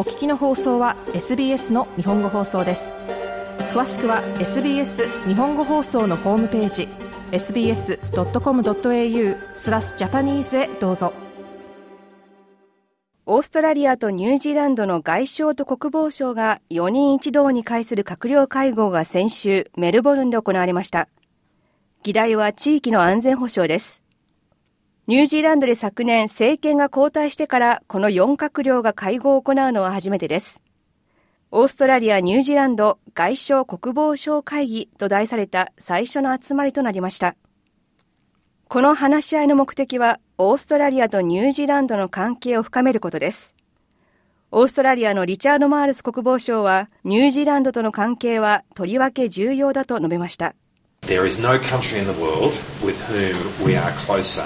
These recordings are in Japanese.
お聞きの放送は SBS の日本語放送です。詳しくは SBS 日本語放送のホームページ sbs.com.au スラスジャパニーズへどうぞ。オーストラリアとニュージーランドの外相と国防相が4人一同に会する閣僚会合が先週メルボルンで行われました。議題は地域の安全保障です。ニュージーランドで昨年政権が交代してからこの4閣僚が会合を行うのは初めてです。オーストラリア・ニュージーランド外相国防省会議と題された最初の集まりとなりました。この話し合いの目的はオーストラリアとニュージーランドの関係を深めることです。オーストラリアのリチャード・マールス国防相はニュージーランドとの関係はとりわけ重要だと述べました。There is no country in the world with whom we are closer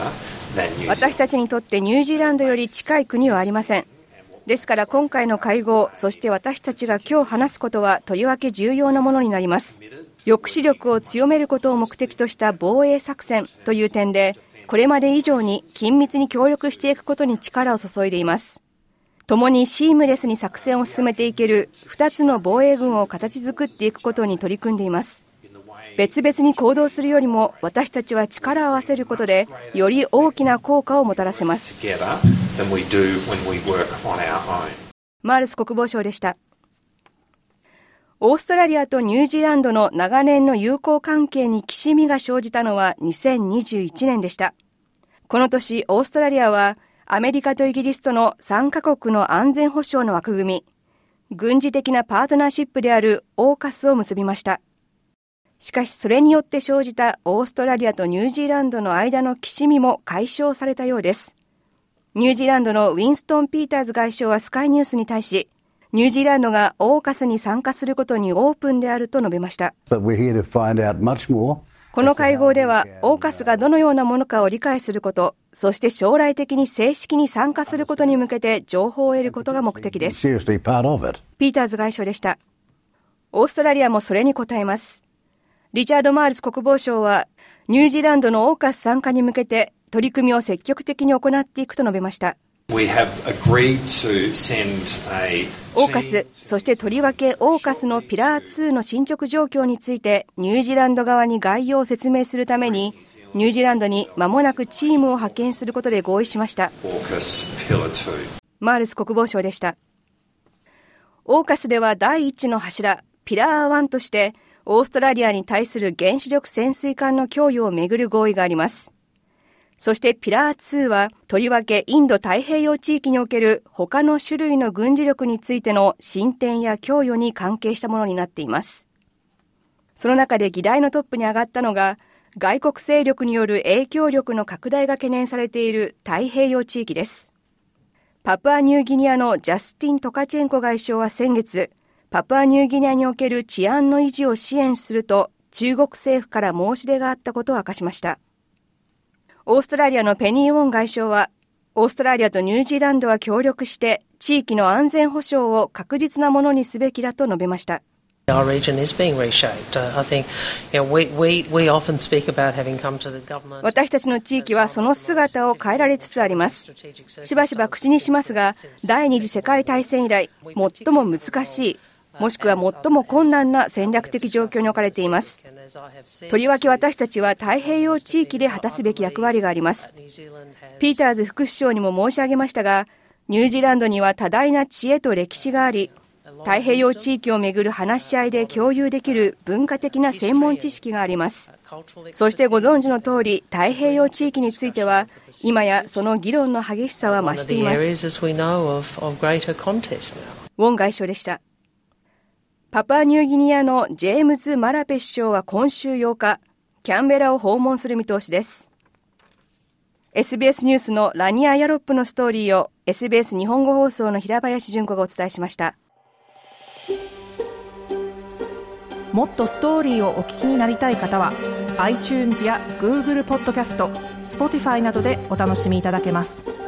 私たちにとってニュージーランドより近い国はありません。ですから今回の会合、そして私たちが今日話すことはとりわけ重要なものになります。抑止力を強めることを目的とした防衛作戦という点で、これまで以上に緊密に協力していくことに力を注いでいます。共にシームレスに作戦を進めていける2つの防衛軍を形作っていくことに取り組んでいます。別々に行動するよりも私たちは力を合わせることでより大きな効果をもたらせます。マールス国防相でした。オーストラリアとニュージーランドの長年の友好関係にきしみが生じたのは2021年でした。この年オーストラリアはアメリカとイギリスとの3カ国の安全保障の枠組み軍事的なパートナーシップであるオーカスを結びましたしかしそれによって生じたオーストラリアとニュージーランドの間のきしみも解消されたようです。ニュージーランドのウィンストン・ピーターズ外相はスカイニュースに対し、ニュージーランドがオーカスに参加することにオープンであると述べました。この会合では、オーカスがどのようなものかを理解すること、そして将来的に正式に参加することに向けて情報を得ることが目的です。ピーターズ外相でした。オーストラリアもそれに応えます。リチャード・マールス国防相は、ニュージーランドのオーカス参加に向けて取り組みを積極的に行っていくと述べました。オーカス、そしてとりわけオーカスのピラー2の進捗状況についてニュージーランド側に概要を説明するためにニュージーランドに間もなくチームを派遣することで合意しました。マールス国防相でした。オーカスでは第一の柱、ピラー1としてオーストラリアに対する原子力潜水艦の供与をめぐる合意があります。そしてピラー2は、とりわけインド太平洋地域における他の種類の軍事力についての進展や供与に関係したものになっています。その中で議題のトップに上がったのが、外国勢力による影響力の拡大が懸念されている太平洋地域です。パプアニューギニアのジャスティン・トカチェンコ外相は先月、パプアニューギニアにおける治安の維持を支援すると中国政府から申し出があったことを明かしました。オーストラリアのペニー・ウォン外相は、オーストラリアとニュージーランドは協力して地域の安全保障を確実なものにすべきだと述べました。私たちの地域はその姿を変えられつつあります。しばしば口にしますが、第二次世界大戦以来、最も難しいもしくは最も困難な戦略的状況に置かれています。とりわけ私たちは太平洋地域で果たすべき役割があります。ピーターズ副首相にも申し上げましたが、ニュージーランドには多大な知恵と歴史があり、太平洋地域をめぐる話し合いで共有できる文化的な専門知識があります。そしてご存知の通り、太平洋地域については、今やその議論の激しさは増しています。ウォン外相でした。パパニューギニアのジェームズ・マラペ首相は今週8日、キャンベラを訪問する見通しです。SBS ニュースのラニア・ヤロップのストーリーを SBS 日本語放送の平林純子がお伝えしました。もっとストーリーをお聞きになりたい方は iTunes や Google ポッドキャスト Spotify などでお楽しみいただけます。